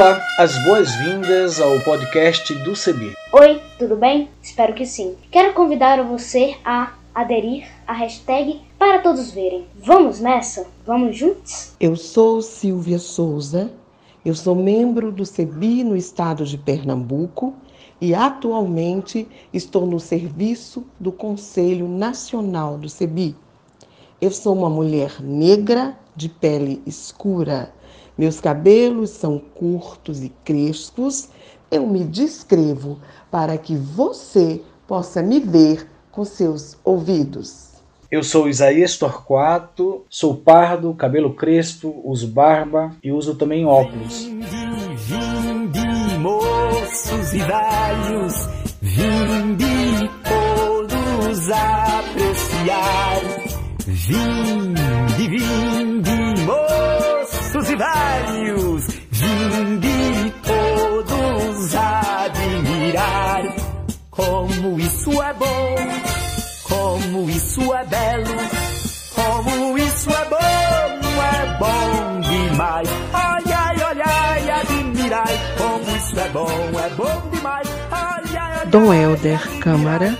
Olá, as boas-vindas ao podcast do CB. Oi, tudo bem? Espero que sim. Quero convidar você a aderir à hashtag para todos verem. Vamos nessa? Vamos juntos? Eu sou Silvia Souza, eu sou membro do CEBI no estado de Pernambuco e atualmente estou no serviço do Conselho Nacional do CEBI. Eu sou uma mulher negra de pele escura meus cabelos são curtos e crespos. Eu me descrevo para que você possa me ver com seus ouvidos. Eu sou Isaías Torquato, sou pardo, cabelo crespo, uso barba e uso também óculos. Vinde, moços e velhos, vinde todos apreciar. Vinde, vinde, velhos, vinde todos admirar. Como isso é bom, como isso é belo, como isso é bom, é bom demais. Olhai, olhai, admirai, como isso é bom, é bom demais. Olhai, olhai, Dom Helder Câmara,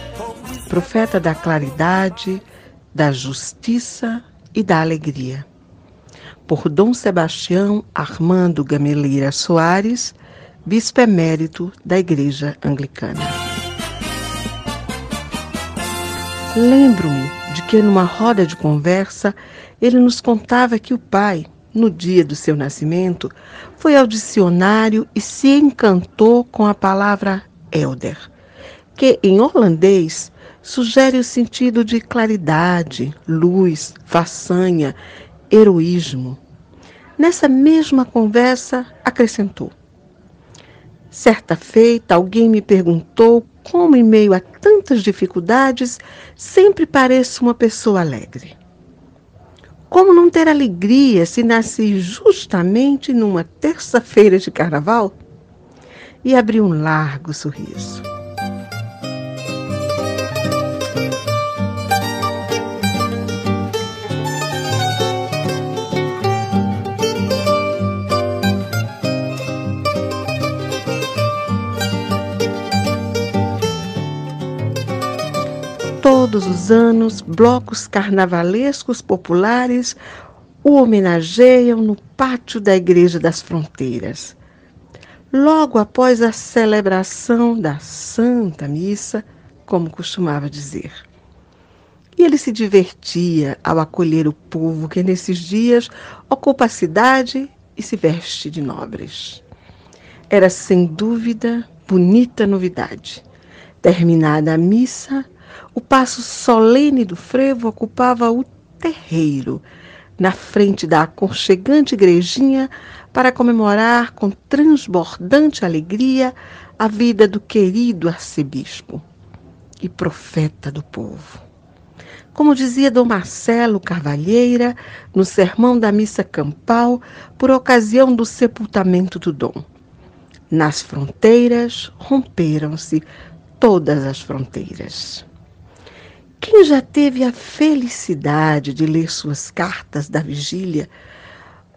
profeta da claridade, da justiça e da alegria por Dom Sebastião Armando Gameleira Soares, bispo emérito da Igreja Anglicana. Lembro-me de que numa roda de conversa ele nos contava que o pai, no dia do seu nascimento, foi ao dicionário e se encantou com a palavra elder, que em holandês sugere o sentido de claridade, luz, façanha heroísmo. Nessa mesma conversa, acrescentou: Certa feita, alguém me perguntou como, em meio a tantas dificuldades, sempre pareço uma pessoa alegre. Como não ter alegria se nasci justamente numa terça-feira de carnaval? E abri um largo sorriso. Todos os anos, blocos carnavalescos populares o homenageiam no pátio da Igreja das Fronteiras. Logo após a celebração da Santa Missa, como costumava dizer. E ele se divertia ao acolher o povo que nesses dias ocupa a cidade e se veste de nobres. Era sem dúvida bonita novidade. Terminada a missa, o passo solene do frevo ocupava o terreiro, na frente da aconchegante igrejinha, para comemorar com transbordante alegria a vida do querido arcebispo e profeta do povo. Como dizia Dom Marcelo Carvalheira no sermão da missa campal por ocasião do sepultamento do Dom. Nas fronteiras romperam-se todas as fronteiras. Quem já teve a felicidade de ler suas cartas da vigília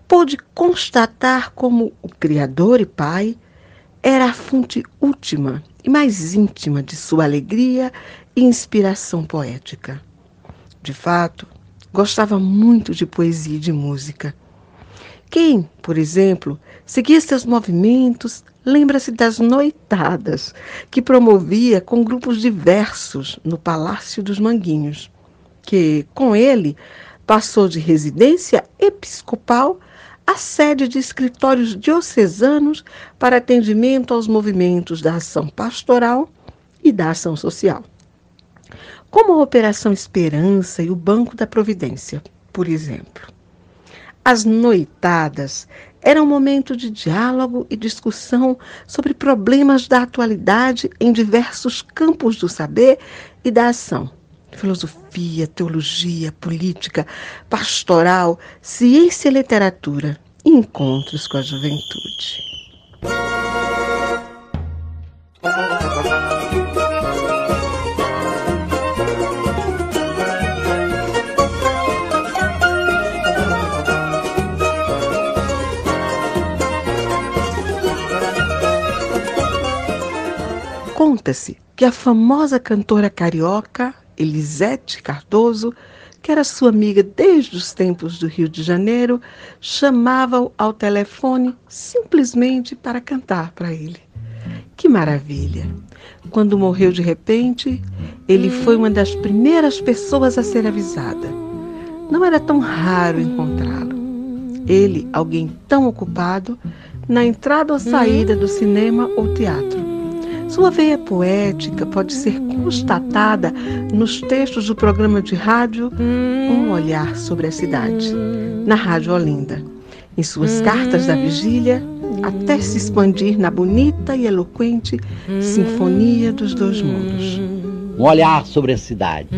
pôde constatar como o Criador e Pai era a fonte última e mais íntima de sua alegria e inspiração poética. De fato, gostava muito de poesia e de música. Quem, por exemplo, seguia seus movimentos, lembra-se das noitadas que promovia com grupos diversos no Palácio dos Manguinhos, que, com ele, passou de residência episcopal a sede de escritórios diocesanos para atendimento aos movimentos da ação pastoral e da ação social. Como a Operação Esperança e o Banco da Providência, por exemplo. As noitadas eram um momento de diálogo e discussão sobre problemas da atualidade em diversos campos do saber e da ação. Filosofia, teologia, política, pastoral, ciência e literatura. Encontros com a juventude. Conta-se que a famosa cantora carioca Elisete Cardoso, que era sua amiga desde os tempos do Rio de Janeiro, chamava-o ao telefone simplesmente para cantar para ele. Que maravilha! Quando morreu de repente, ele foi uma das primeiras pessoas a ser avisada. Não era tão raro encontrá-lo. Ele, alguém tão ocupado, na entrada ou saída do cinema ou teatro. Sua veia poética pode ser constatada nos textos do programa de rádio Um Olhar sobre a Cidade, na Rádio Olinda. Em suas cartas da vigília, até se expandir na bonita e eloquente Sinfonia dos Dois Mundos. Um olhar sobre a cidade.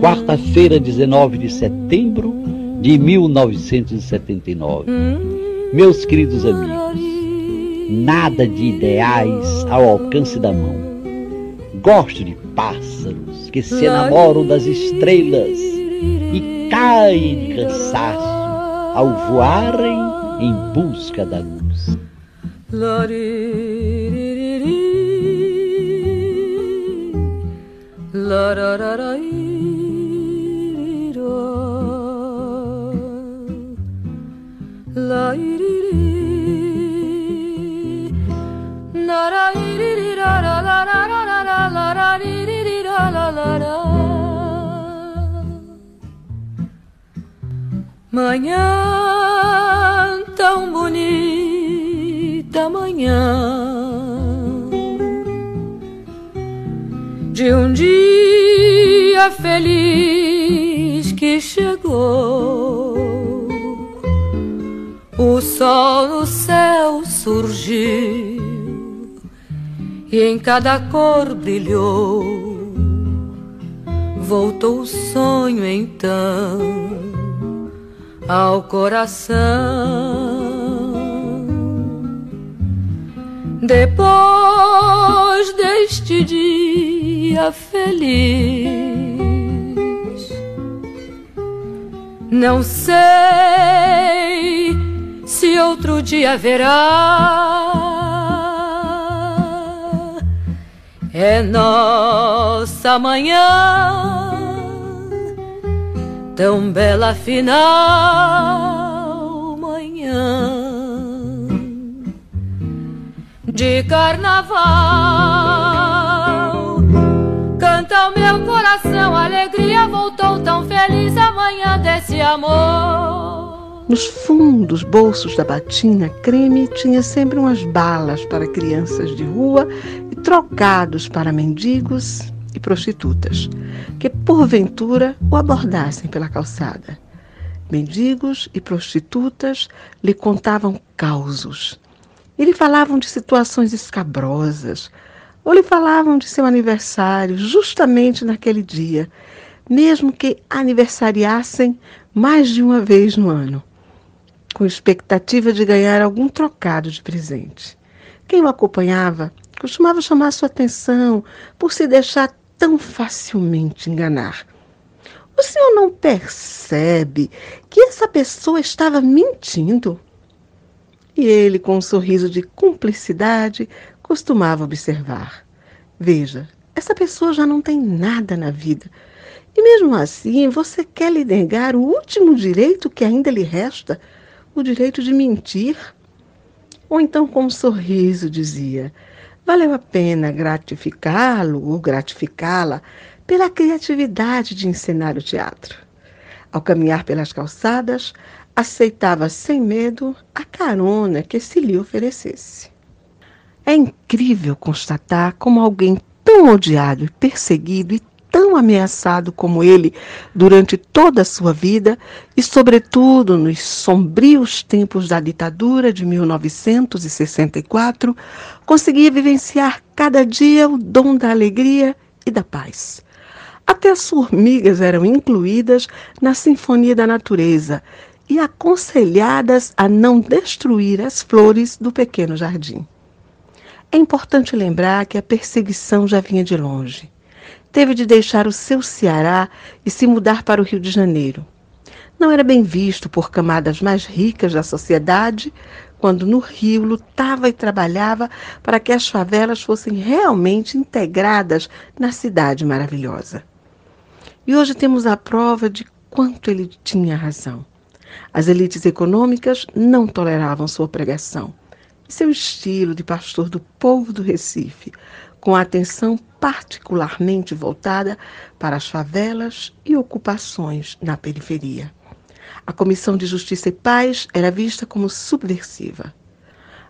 Quarta-feira, 19 de setembro de 1979. Meus queridos amigos, nada de ideais ao alcance da mão. Gosto de pássaros que se enamoram das estrelas e caem de cansaço ao voarem em busca da luz. Manhã tão bonita, manhã de um dia feliz que chegou. O sol no céu surgiu e em cada cor brilhou. Voltou o sonho então ao coração. Depois deste dia feliz, não sei se outro dia haverá. É nossa manhã tão bela final manhã de carnaval. Canta o meu coração, a alegria voltou tão feliz amanhã desse amor. Nos fundos bolsos da batina creme tinha sempre umas balas para crianças de rua e trocados para mendigos e prostitutas, que porventura o abordassem pela calçada. Mendigos e prostitutas lhe contavam causos. E lhe falavam de situações escabrosas, ou lhe falavam de seu aniversário justamente naquele dia, mesmo que aniversariassem mais de uma vez no ano, com expectativa de ganhar algum trocado de presente. Quem o acompanhava costumava chamar sua atenção por se deixar tão facilmente enganar. O senhor não percebe que essa pessoa estava mentindo? E ele, com um sorriso de cumplicidade, costumava observar: Veja, essa pessoa já não tem nada na vida. E mesmo assim, você quer lhe negar o último direito que ainda lhe resta, o direito de mentir? Ou então, com um sorriso, dizia: Valeu a pena gratificá-lo ou gratificá-la pela criatividade de encenar o teatro. Ao caminhar pelas calçadas, aceitava sem medo a carona que se lhe oferecesse. É incrível constatar como alguém tão odiado e perseguido e tão ameaçado como ele durante toda a sua vida e, sobretudo, nos sombrios tempos da ditadura de 1964, conseguia vivenciar cada dia o dom da alegria e da paz. Até as formigas eram incluídas na Sinfonia da Natureza e aconselhadas a não destruir as flores do pequeno jardim. É importante lembrar que a perseguição já vinha de longe teve de deixar o seu Ceará e se mudar para o Rio de Janeiro. Não era bem visto por camadas mais ricas da sociedade quando no Rio lutava e trabalhava para que as favelas fossem realmente integradas na cidade maravilhosa. E hoje temos a prova de quanto ele tinha razão. As elites econômicas não toleravam sua pregação e seu estilo de pastor do povo do Recife, com atenção particularmente voltada para as favelas e ocupações na periferia. A Comissão de Justiça e Paz era vista como subversiva.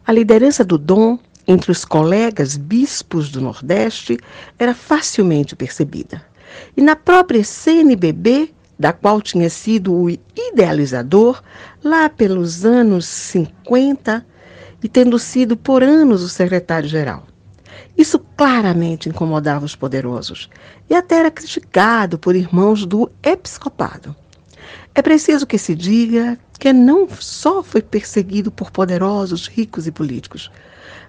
A liderança do Dom entre os colegas bispos do Nordeste era facilmente percebida. E na própria CNBB, da qual tinha sido o idealizador lá pelos anos 50 e tendo sido por anos o secretário-geral. Isso claramente incomodava os poderosos e até era criticado por irmãos do episcopado. É preciso que se diga que não só foi perseguido por poderosos, ricos e políticos,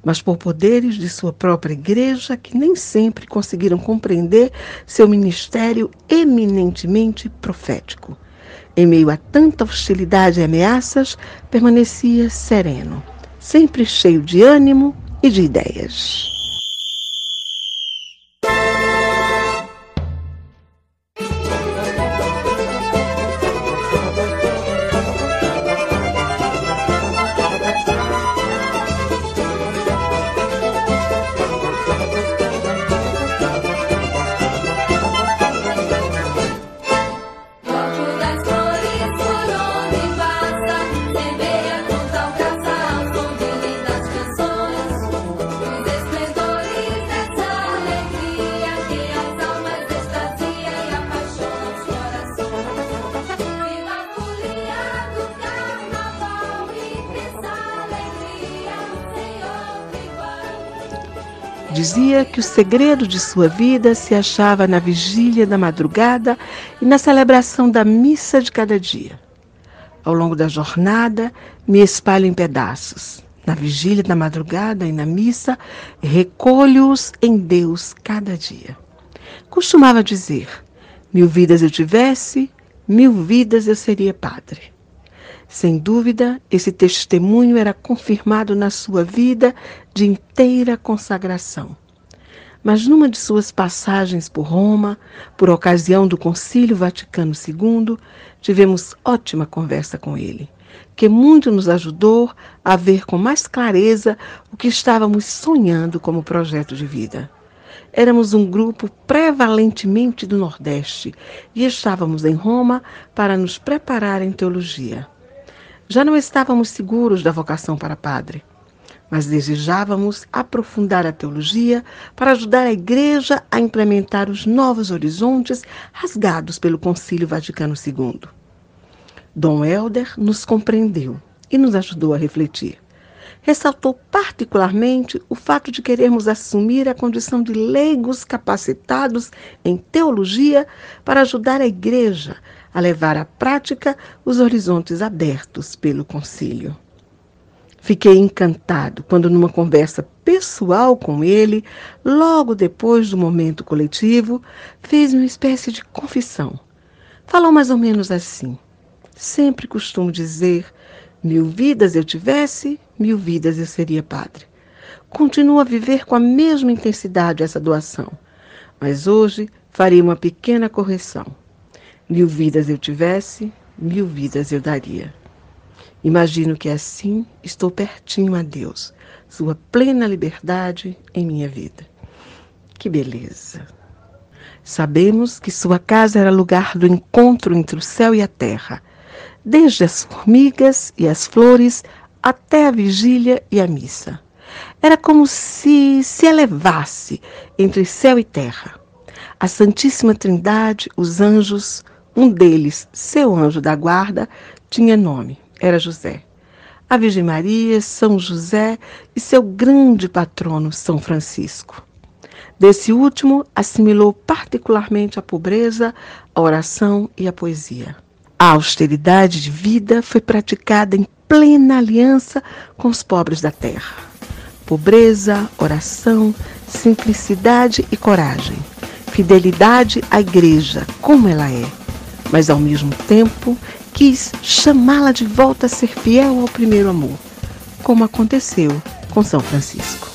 mas por poderes de sua própria igreja que nem sempre conseguiram compreender seu ministério eminentemente profético. Em meio a tanta hostilidade e ameaças, permanecia sereno, sempre cheio de ânimo e de ideias. Dizia que o segredo de sua vida se achava na vigília da madrugada e na celebração da missa de cada dia. Ao longo da jornada, me espalho em pedaços. Na vigília da madrugada e na missa, recolho-os em Deus cada dia. Costumava dizer: mil vidas eu tivesse, mil vidas eu seria padre. Sem dúvida, esse testemunho era confirmado na sua vida de inteira consagração. Mas numa de suas passagens por Roma, por ocasião do Concílio Vaticano II, tivemos ótima conversa com ele, que muito nos ajudou a ver com mais clareza o que estávamos sonhando como projeto de vida. Éramos um grupo prevalentemente do Nordeste e estávamos em Roma para nos preparar em teologia. Já não estávamos seguros da vocação para padre, mas desejávamos aprofundar a teologia para ajudar a Igreja a implementar os novos horizontes rasgados pelo Concílio Vaticano II. Dom Helder nos compreendeu e nos ajudou a refletir. Ressaltou particularmente o fato de querermos assumir a condição de leigos capacitados em teologia para ajudar a Igreja a levar à prática os horizontes abertos pelo concílio. Fiquei encantado quando, numa conversa pessoal com ele, logo depois do momento coletivo, fez uma espécie de confissão. Falou mais ou menos assim: Sempre costumo dizer: mil vidas eu tivesse, mil vidas eu seria padre. Continuo a viver com a mesma intensidade essa doação, mas hoje farei uma pequena correção. Mil vidas eu tivesse, mil vidas eu daria. Imagino que assim estou pertinho a Deus, sua plena liberdade em minha vida. Que beleza! Sabemos que sua casa era lugar do encontro entre o céu e a terra, desde as formigas e as flores até a vigília e a missa. Era como se se elevasse entre céu e terra. A Santíssima Trindade, os anjos, um deles, seu anjo da guarda, tinha nome, era José. A Virgem Maria, São José e seu grande patrono, São Francisco. Desse último, assimilou particularmente a pobreza, a oração e a poesia. A austeridade de vida foi praticada em plena aliança com os pobres da terra. Pobreza, oração, simplicidade e coragem. Fidelidade à igreja, como ela é mas ao mesmo tempo quis chamá-la de volta a ser fiel ao primeiro amor. como aconteceu com São Francisco.